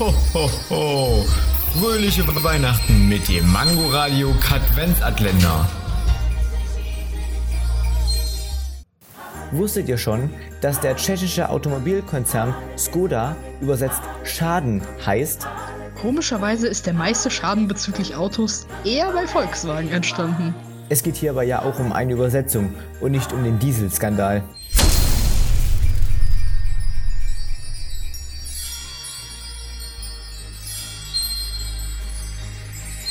Ho, ho, ho. Fröhliche Weihnachten mit dem Mango-Radio Katwenzatländer. Wusstet ihr schon, dass der tschechische Automobilkonzern Skoda übersetzt Schaden heißt? Komischerweise ist der meiste Schaden bezüglich Autos eher bei Volkswagen entstanden. Es geht hierbei ja auch um eine Übersetzung und nicht um den Dieselskandal.